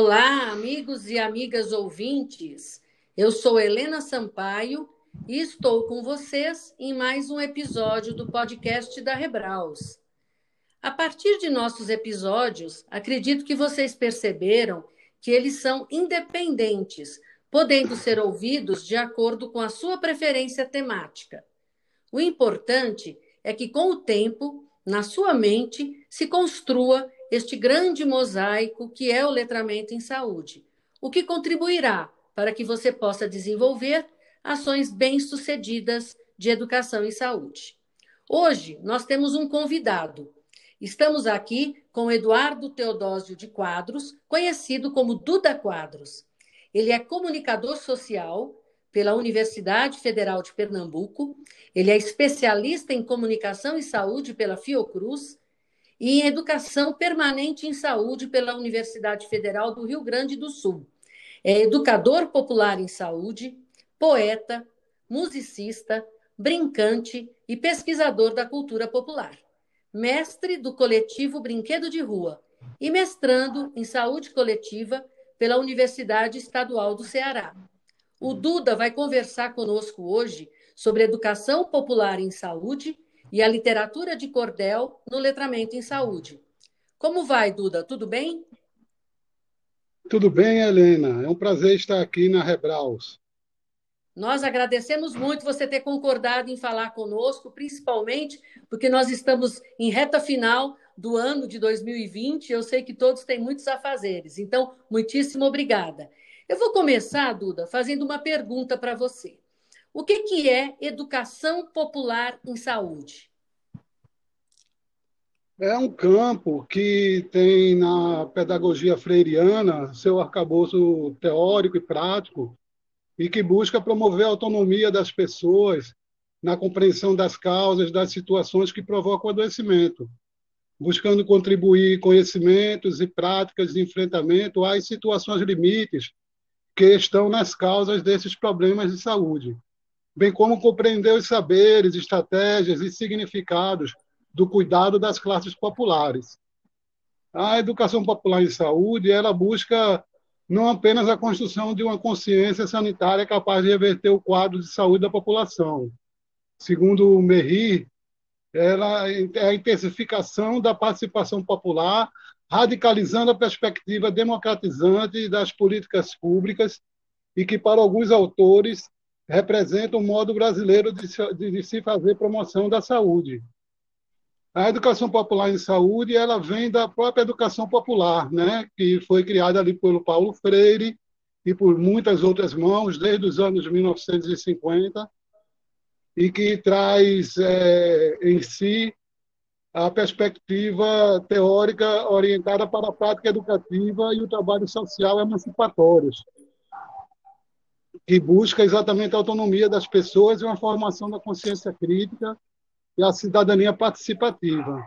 Olá, amigos e amigas ouvintes. Eu sou Helena Sampaio e estou com vocês em mais um episódio do podcast da Rebraus. A partir de nossos episódios, acredito que vocês perceberam que eles são independentes, podendo ser ouvidos de acordo com a sua preferência temática. O importante é que, com o tempo, na sua mente, se construa este grande mosaico que é o letramento em saúde, o que contribuirá para que você possa desenvolver ações bem-sucedidas de educação em saúde. Hoje nós temos um convidado. Estamos aqui com Eduardo Teodósio de Quadros, conhecido como Duda Quadros. Ele é comunicador social pela Universidade Federal de Pernambuco, ele é especialista em comunicação e saúde pela Fiocruz e em educação permanente em saúde pela Universidade Federal do Rio Grande do Sul. É educador popular em saúde, poeta, musicista, brincante e pesquisador da cultura popular. Mestre do coletivo Brinquedo de Rua e mestrando em saúde coletiva pela Universidade Estadual do Ceará. O Duda vai conversar conosco hoje sobre educação popular em saúde e a literatura de cordel no letramento em saúde. Como vai, Duda? Tudo bem? Tudo bem, Helena. É um prazer estar aqui na Rebraus. Nós agradecemos muito você ter concordado em falar conosco, principalmente porque nós estamos em reta final do ano de 2020. Eu sei que todos têm muitos afazeres, então, muitíssimo obrigada. Eu vou começar, Duda, fazendo uma pergunta para você. O que, que é educação popular em saúde? É um campo que tem na pedagogia freiriana seu arcabouço teórico e prático e que busca promover a autonomia das pessoas na compreensão das causas das situações que provocam o adoecimento, buscando contribuir conhecimentos e práticas de enfrentamento às situações limites que estão nas causas desses problemas de saúde bem como compreender os saberes, estratégias e significados do cuidado das classes populares. A educação popular em saúde, ela busca não apenas a construção de uma consciência sanitária capaz de reverter o quadro de saúde da população. Segundo o Merri, ela é a intensificação da participação popular, radicalizando a perspectiva democratizante das políticas públicas e que, para alguns autores, representa um modo brasileiro de se, de se fazer promoção da saúde. A educação popular em saúde ela vem da própria educação popular, né, que foi criada ali pelo Paulo Freire e por muitas outras mãos desde os anos 1950 e que traz é, em si a perspectiva teórica orientada para a prática educativa e o trabalho social emancipatórios que busca exatamente a autonomia das pessoas e uma formação da consciência crítica e a cidadania participativa.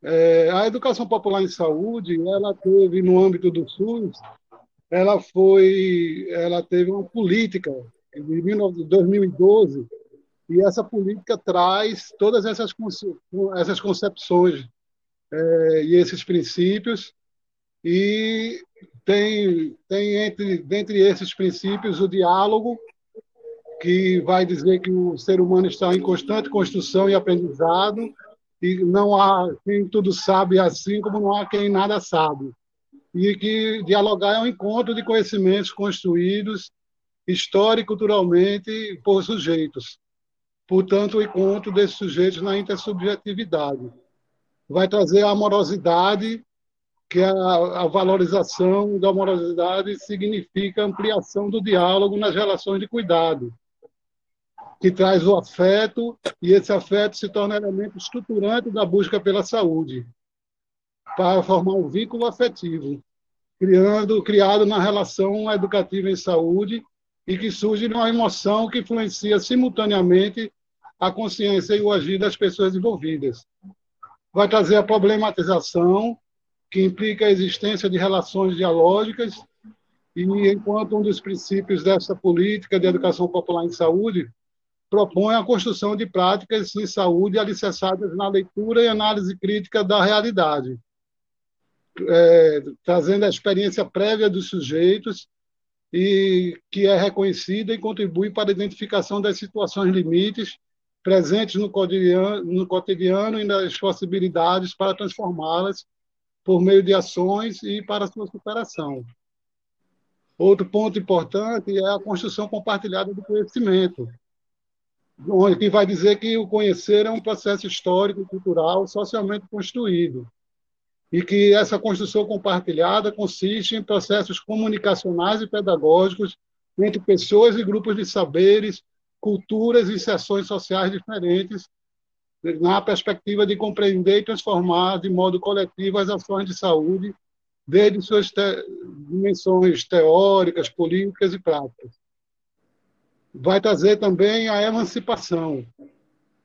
É, a educação popular em saúde, ela teve no âmbito do SUS, ela foi, ela teve uma política de 2012 e essa política traz todas essas essas concepções é, e esses princípios e tem, tem entre, dentre esses princípios o diálogo, que vai dizer que o ser humano está em constante construção e aprendizado, e não há quem tudo sabe assim como não há quem nada sabe. E que dialogar é um encontro de conhecimentos construídos histórico e por sujeitos. Portanto, o encontro desses sujeitos na intersubjetividade. Vai trazer a amorosidade que a, a valorização da amorosidade significa ampliação do diálogo nas relações de cuidado, que traz o afeto, e esse afeto se torna elemento estruturante da busca pela saúde, para formar um vínculo afetivo, criando, criado na relação educativa em saúde e que surge de uma emoção que influencia simultaneamente a consciência e o agir das pessoas envolvidas. Vai trazer a problematização que implica a existência de relações dialógicas, e enquanto um dos princípios dessa política de educação popular em saúde propõe a construção de práticas em saúde alicerçadas na leitura e análise crítica da realidade. é, trazendo a experiência prévia dos sujeitos e que é reconhecida e contribui para a identificação das situações limites presentes no cotidiano, no cotidiano e das possibilidades para transformá-las por meio de ações e para sua superação. Outro ponto importante é a construção compartilhada do conhecimento, onde que vai dizer que o conhecer é um processo histórico cultural socialmente construído e que essa construção compartilhada consiste em processos comunicacionais e pedagógicos entre pessoas e grupos de saberes, culturas e seções sociais diferentes, na perspectiva de compreender e transformar de modo coletivo as ações de saúde, desde suas te dimensões teóricas, políticas e práticas. Vai trazer também a emancipação,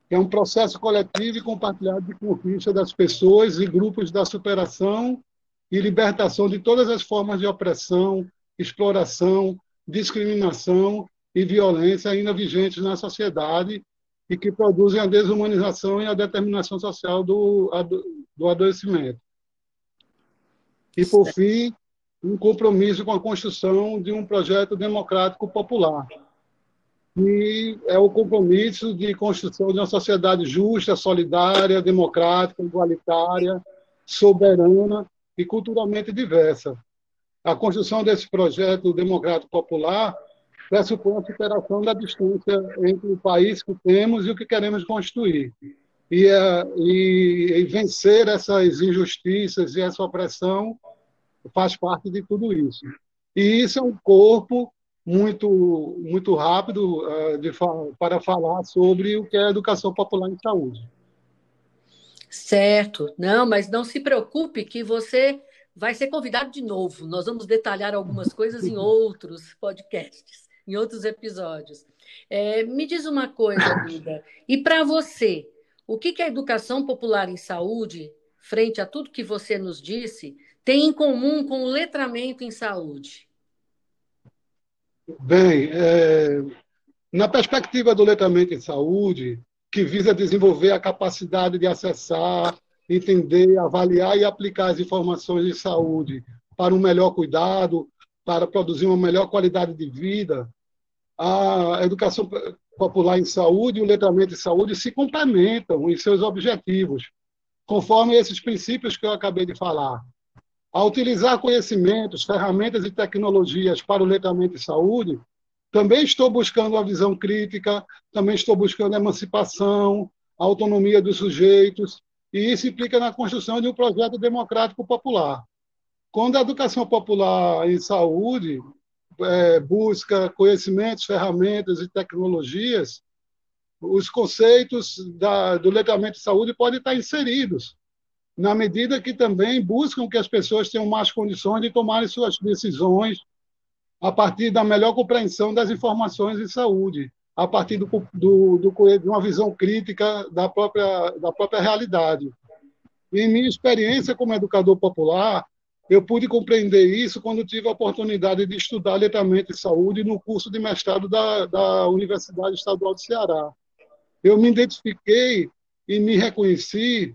que é um processo coletivo e compartilhado de conquista das pessoas e grupos da superação e libertação de todas as formas de opressão, exploração, discriminação e violência ainda vigentes na sociedade e que produzem a desumanização e a determinação social do, do adoecimento. E, por fim, um compromisso com a construção de um projeto democrático popular, e é o compromisso de construção de uma sociedade justa, solidária, democrática, igualitária, soberana e culturalmente diversa. A construção desse projeto democrático popular pressupõe a superação da distância entre o país que temos e o que queremos construir. E, é, e, e vencer essas injustiças e essa opressão faz parte de tudo isso. E isso é um corpo muito muito rápido uh, de, para falar sobre o que é educação popular em saúde. Certo, não, mas não se preocupe que você vai ser convidado de novo. Nós vamos detalhar algumas coisas em outros podcasts, em outros episódios. É, me diz uma coisa, Duda, e para você, o que, que a educação popular em saúde, frente a tudo que você nos disse, tem em comum com o letramento em saúde? Bem, é, na perspectiva do letramento em saúde, que visa desenvolver a capacidade de acessar, entender, avaliar e aplicar as informações de saúde para um melhor cuidado, para produzir uma melhor qualidade de vida, a educação popular em saúde e o letramento em saúde se complementam em seus objetivos, conforme esses princípios que eu acabei de falar. Ao utilizar conhecimentos, ferramentas e tecnologias para o letramento de saúde, também estou buscando a visão crítica, também estou buscando a emancipação, a autonomia dos sujeitos, e isso implica na construção de um projeto democrático popular. Quando a educação popular em saúde é, busca conhecimentos, ferramentas e tecnologias, os conceitos da, do letramento de saúde podem estar inseridos na medida que também buscam que as pessoas tenham mais condições de tomarem suas decisões a partir da melhor compreensão das informações de saúde, a partir do, do, do, de uma visão crítica da própria, da própria realidade. Em minha experiência como educador popular, eu pude compreender isso quando tive a oportunidade de estudar letramento em saúde no curso de mestrado da, da Universidade Estadual de Ceará. Eu me identifiquei e me reconheci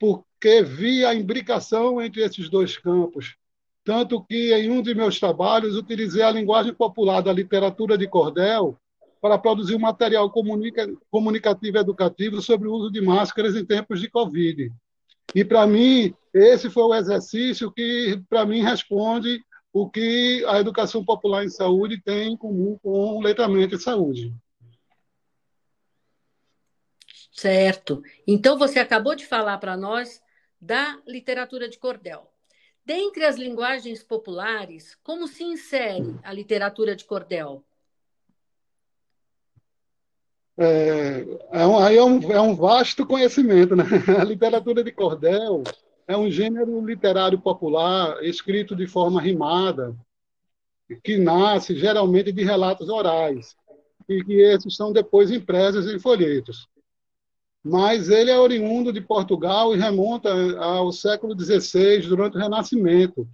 porque vi a imbricação entre esses dois campos. Tanto que, em um de meus trabalhos, utilizei a linguagem popular da literatura de cordel para produzir um material comunica comunicativo e educativo sobre o uso de máscaras em tempos de Covid. E, para mim, esse foi o exercício que, para mim, responde o que a educação popular em saúde tem em comum com o letramento em saúde. Certo. Então, você acabou de falar para nós da literatura de cordel. Dentre as linguagens populares, como se insere a literatura de cordel? É, é, um, aí é, um, é um vasto conhecimento. Né? A literatura de cordel é um gênero literário popular escrito de forma rimada, que nasce geralmente de relatos orais, e que esses são depois impressos em folhetos mas ele é oriundo de Portugal e remonta ao século XVI, durante o Renascimento.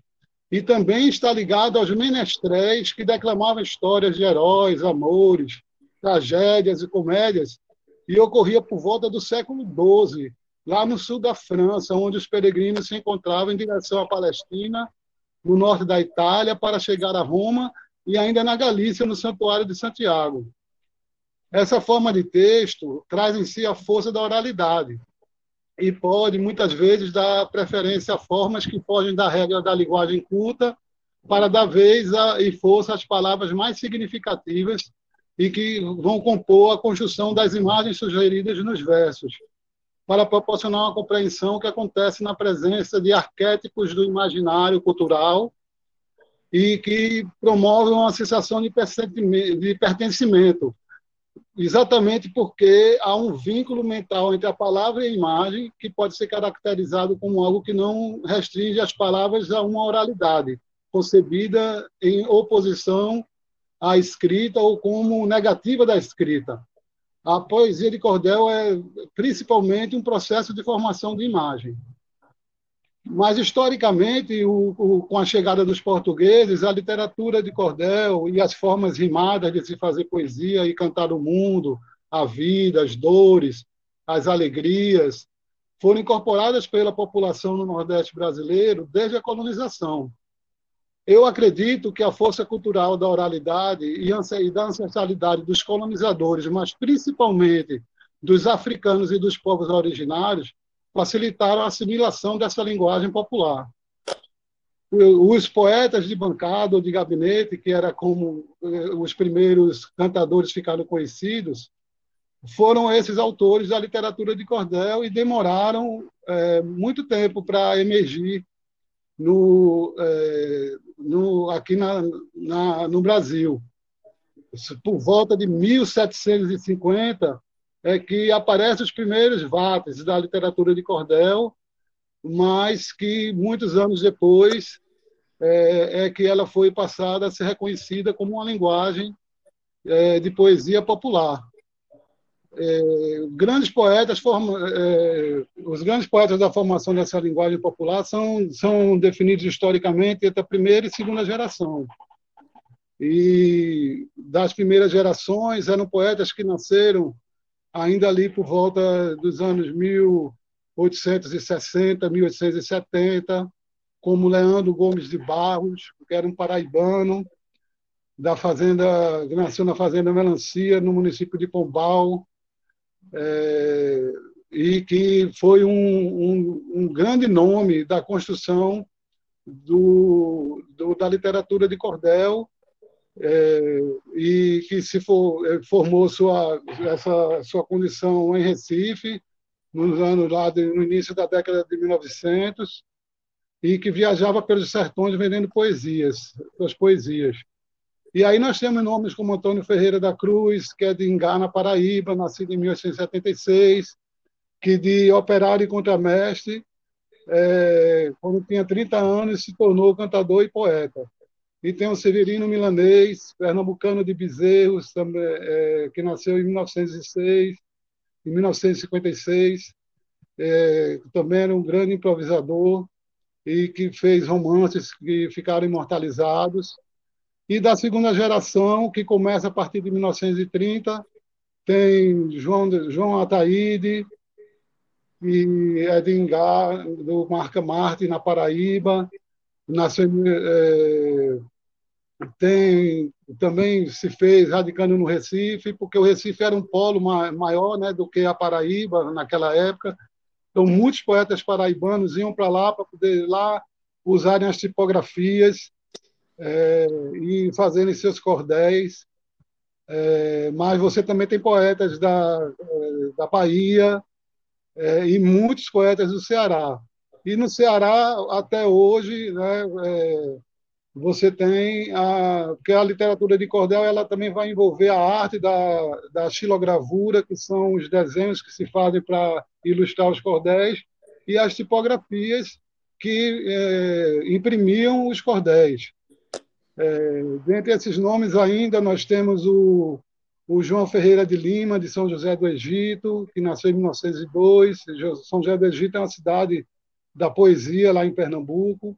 E também está ligado aos menestréis que declamavam histórias de heróis, amores, tragédias e comédias, e ocorria por volta do século XII, lá no sul da França, onde os peregrinos se encontravam em direção à Palestina, no norte da Itália, para chegar a Roma e ainda na Galícia, no Santuário de Santiago. Essa forma de texto traz em si a força da oralidade e pode, muitas vezes, dar preferência a formas que fogem da regra da linguagem culta para dar vez a, e força às palavras mais significativas e que vão compor a construção das imagens sugeridas nos versos, para proporcionar uma compreensão que acontece na presença de arquétipos do imaginário cultural e que promove uma sensação de pertencimento, exatamente porque há um vínculo mental entre a palavra e a imagem que pode ser caracterizado como algo que não restringe as palavras a uma oralidade, concebida em oposição à escrita ou como negativa da escrita. A poesia de cordel é principalmente um processo de formação de imagem. Mas, historicamente, o, o, com a chegada dos portugueses, a literatura de cordel e as formas rimadas de se fazer poesia e cantar o mundo, a vida, as dores, as alegrias, foram incorporadas pela população no Nordeste brasileiro desde a colonização. Eu acredito que a força cultural da oralidade e da ancestralidade dos colonizadores, mas principalmente dos africanos e dos povos originários, facilitaram a assimilação dessa linguagem popular. Os poetas de bancada ou de gabinete, que era como eh, os primeiros cantadores ficaram conhecidos, foram esses autores da literatura de cordel e demoraram é, muito tempo para emergir no, é, no, aqui na, na, no Brasil. Por volta de 1750 é que aparecem os primeiros vates da literatura de cordel, mas que muitos anos depois é, é que ela foi passada a ser reconhecida como uma linguagem é, de poesia popular é, grandes poetas forma, é, os grandes poetas da formação dessa linguagem popular são são definidos historicamente entre a primeira e segunda geração. E das primeiras gerações eram poetas que nasceram ainda ali por volta dos anos 1860 1870 como Leandro Gomes de Barros que era um paraibano da fazenda nasceu na fazenda Melancia no município de Pombal é, e que foi um, um, um, grande nome da construção do, do, da literatura de cordel é, e que se for, é, formou sua essa sua condição em Recife nos anos lá de, no início da década de 1900 e que viajava pelos sertões vendendo poesias, suas poesias. E aí nós temos nomes como Antônio Ferreira da Cruz, que é de Ingá, na Paraíba, nascido em 1876, que de operário e contramestre, é, quando tinha 30 anos, se tornou cantador e poeta. E tem o Severino Milanês, pernambucano de Bezerros, também, é, que nasceu em 1906, em 1956, é, também era um grande improvisador e que fez romances que ficaram imortalizados. E da segunda geração, que começa a partir de 1930, tem João, João Ataíde e Edingar, do Marca Marte, na Paraíba. Nasceu, é, tem, também se fez radicando no Recife, porque o Recife era um polo maior né, do que a Paraíba naquela época. Então, muitos poetas paraibanos iam para lá para poder lá usarem as tipografias é, e fazendo seus cordéis. É, mas você também tem poetas da, é, da Bahia é, e muitos poetas do Ceará. E no Ceará, até hoje, né, é, você tem a porque a literatura de cordel ela também vai envolver a arte da, da xilogravura que são os desenhos que se fazem para ilustrar os cordéis e as tipografias que é, imprimiam os cordéis é, dentre esses nomes ainda nós temos o, o João Ferreira de Lima, de São José do Egito, que nasceu em 1902. São José do Egito é uma cidade da poesia lá em Pernambuco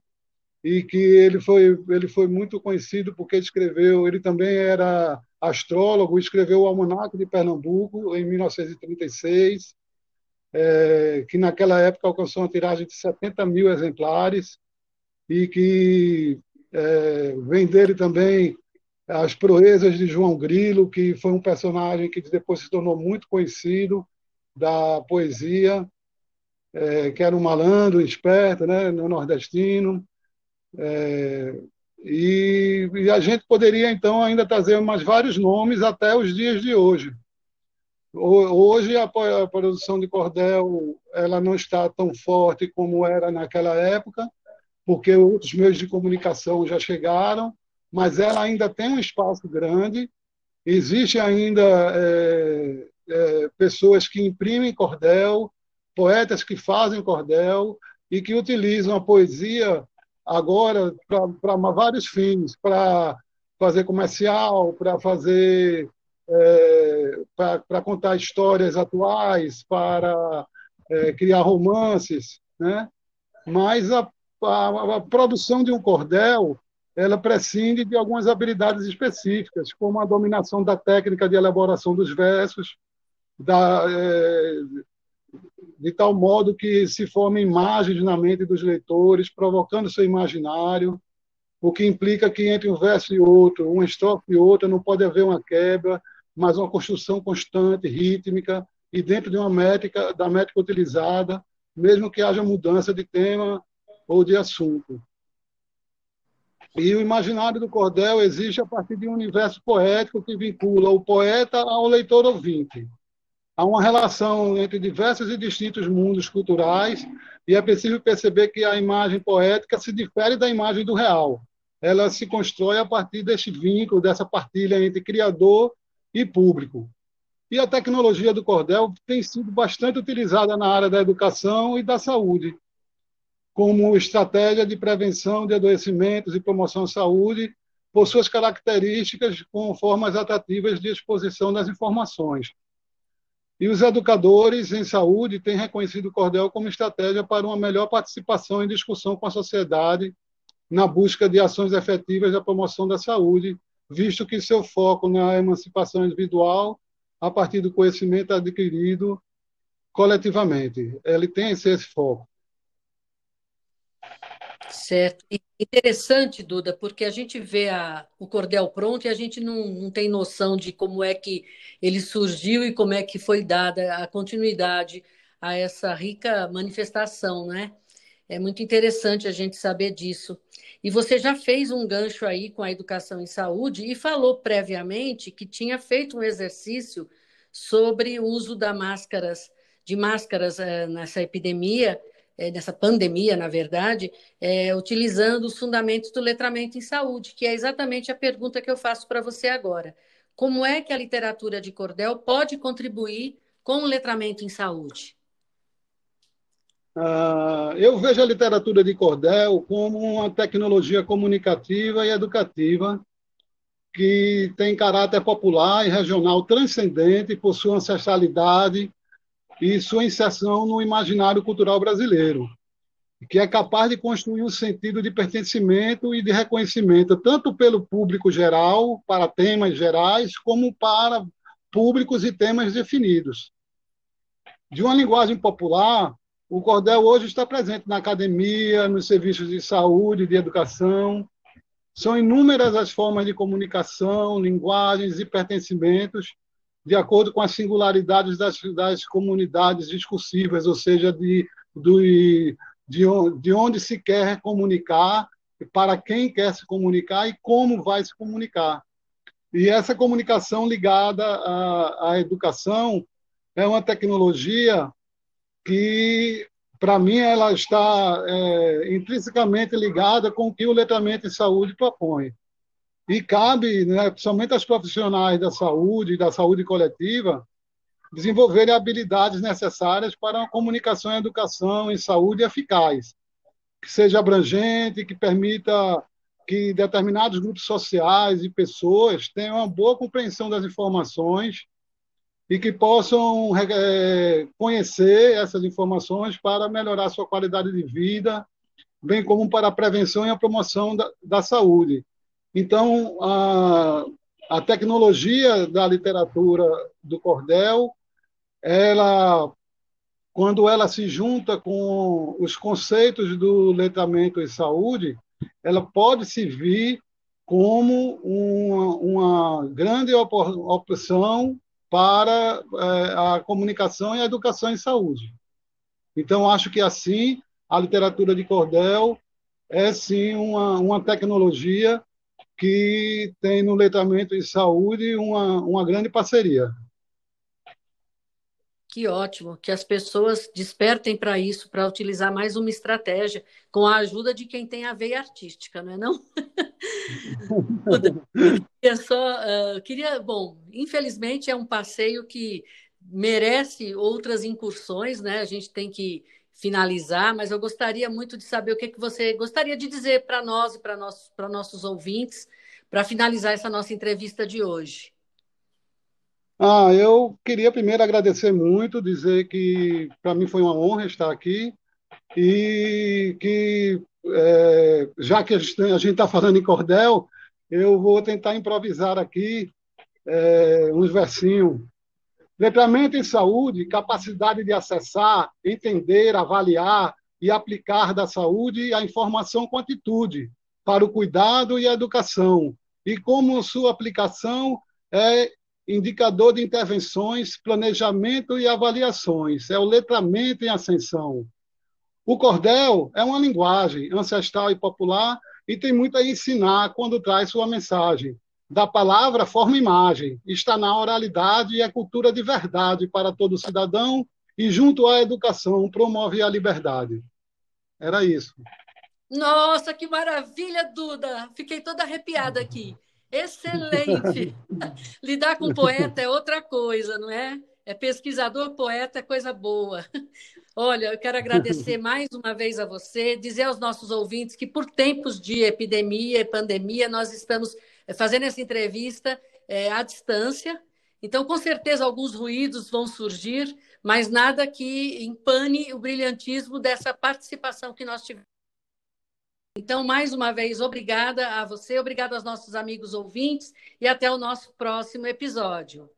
e que ele foi ele foi muito conhecido porque escreveu ele também era astrólogo escreveu o Almanac de Pernambuco em 1936 é, que naquela época alcançou uma tiragem de 70 mil exemplares e que é, vem dele também as proezas de João Grilo, que foi um personagem que depois se tornou muito conhecido da poesia, é, que era um malandro, esperto, né, no nordestino. É, e, e, a gente poderia, então, ainda trazer mais vários nomes até os dias de hoje. Hoje, a, produção de cordel ela não está tão forte como era naquela época, porque outros meios de comunicação já chegaram, mas ela ainda tem um espaço grande. Existe ainda é, é, pessoas que imprimem cordel, poetas que fazem cordel e que utilizam a poesia agora para vários fins, para fazer comercial, para fazer é, para contar histórias atuais, para é, criar romances, né? Mas a, a, a, produção de um cordel ela prescinde de algumas habilidades específicas, como a dominação da técnica de elaboração dos versos, da, é, de tal modo que se formem imagens na mente dos leitores, provocando seu imaginário, o que implica que entre um verso e outro, uma estrofe e outra, não pode haver uma quebra, mas uma construção constante, rítmica, e dentro de uma métrica, da métrica utilizada, mesmo que haja mudança de tema ou de assunto. E o imaginário do cordel existe a partir de um universo poético que vincula o poeta ao leitor ouvinte há uma relação entre diversos e distintos mundos culturais e é preciso perceber que a imagem poética se difere da imagem do real. Ela se constrói a partir deste vínculo, dessa partilha entre criador e público. E a tecnologia do cordel tem sido bastante utilizada na área da educação e da saúde, como estratégia de prevenção de adoecimentos e promoção à saúde, por suas características com formas atrativas de exposição das informações. E os educadores em saúde têm reconhecido o cordel como estratégia para uma melhor participação e discussão com a sociedade na busca de ações efetivas da promoção da saúde, visto que seu foco na emancipação individual, a partir do conhecimento adquirido coletivamente. Ele tem esse, foco. Certo. E interessante, Duda, porque a gente vê a, o cordel pronto e a gente não, não tem noção de como é que ele surgiu e como é que foi dada a continuidade a essa rica manifestação, né? É muito interessante a gente saber disso. E você já fez um gancho aí com a educação em saúde e falou previamente que tinha feito um exercício sobre o uso da máscaras, de máscaras é, nessa epidemia é, nessa pandemia, na verdade, é, utilizando os fundamentos do letramento em saúde, que é exatamente a pergunta que eu faço para você agora. Como é que a literatura de cordel pode contribuir com o letramento em saúde? Uh, eu vejo a literatura de cordel como uma tecnologia comunicativa e educativa que tem caráter popular e regional transcendente por sua ancestralidade, e sua inserção no imaginário cultural brasileiro, que é capaz de construir um sentido de pertencimento e de reconhecimento, tanto pelo público geral, para temas gerais, como para públicos e temas definidos. De uma linguagem popular, o cordel hoje está presente na academia, nos serviços de saúde, de educação. São inúmeras as formas de comunicação, linguagens e pertencimentos de acordo com as singularidades das, das comunidades discursivas, ou seja, de, do, de, de onde se quer comunicar, para quem quer se comunicar e como vai se comunicar. E essa comunicação ligada à, à educação é uma tecnologia que, para mim, ela está é, intrinsecamente ligada com o que o letramento em saúde propõe. E cabe, né, principalmente aos profissionais da saúde, da saúde coletiva, desenvolverem habilidades necessárias para uma comunicação e educação em saúde eficaz, que seja abrangente, que permita que determinados grupos sociais e pessoas tenham uma boa compreensão das informações e que possam é, conhecer essas informações para melhorar sua qualidade de vida, bem como para a prevenção e a promoção da, da saúde. Então, a, a tecnologia da literatura do cordel, ela quando ela se junta com os conceitos do letramento em saúde, ela pode servir como uma, uma grande opção para é, a comunicação e a educação em saúde. Então, acho que assim a literatura de cordel é sim uma, uma tecnologia que tem no letramento em saúde uma, uma grande parceria. Que ótimo, que as pessoas despertem para isso, para utilizar mais uma estratégia, com a ajuda de quem tem a veia artística, não é não? eu só uh, queria, bom, infelizmente é um passeio que merece outras incursões, né? A gente tem que finalizar, mas eu gostaria muito de saber o que, que você gostaria de dizer para nós e para nossos, nossos ouvintes, para finalizar essa nossa entrevista de hoje. Ah, eu queria primeiro agradecer muito, dizer que para mim foi uma honra estar aqui e que, é, já que a gente está falando em cordel, eu vou tentar improvisar aqui é, uns versinhos. Letramento em saúde, capacidade de acessar, entender, avaliar e aplicar da saúde a informação com atitude para o cuidado e a educação, e como sua aplicação é indicador de intervenções, planejamento e avaliações, é o letramento em ascensão. O cordel é uma linguagem ancestral e popular e tem muito a ensinar quando traz sua mensagem. Da palavra forma imagem, está na oralidade e a cultura de verdade para todo cidadão e junto à educação promove a liberdade. Era isso. Nossa, que maravilha, Duda! Fiquei toda arrepiada aqui. Excelente! Lidar com poeta é outra coisa, não é? É pesquisador, poeta, é coisa boa. Olha, eu quero agradecer mais uma vez a você, dizer aos nossos ouvintes que, por tempos de epidemia e pandemia, nós estamos fazendo essa entrevista é, à distância. Então, com certeza, alguns ruídos vão surgir, mas nada que empane o brilhantismo dessa participação que nós tivemos. Então, mais uma vez, obrigada a você, obrigada aos nossos amigos ouvintes e até o nosso próximo episódio.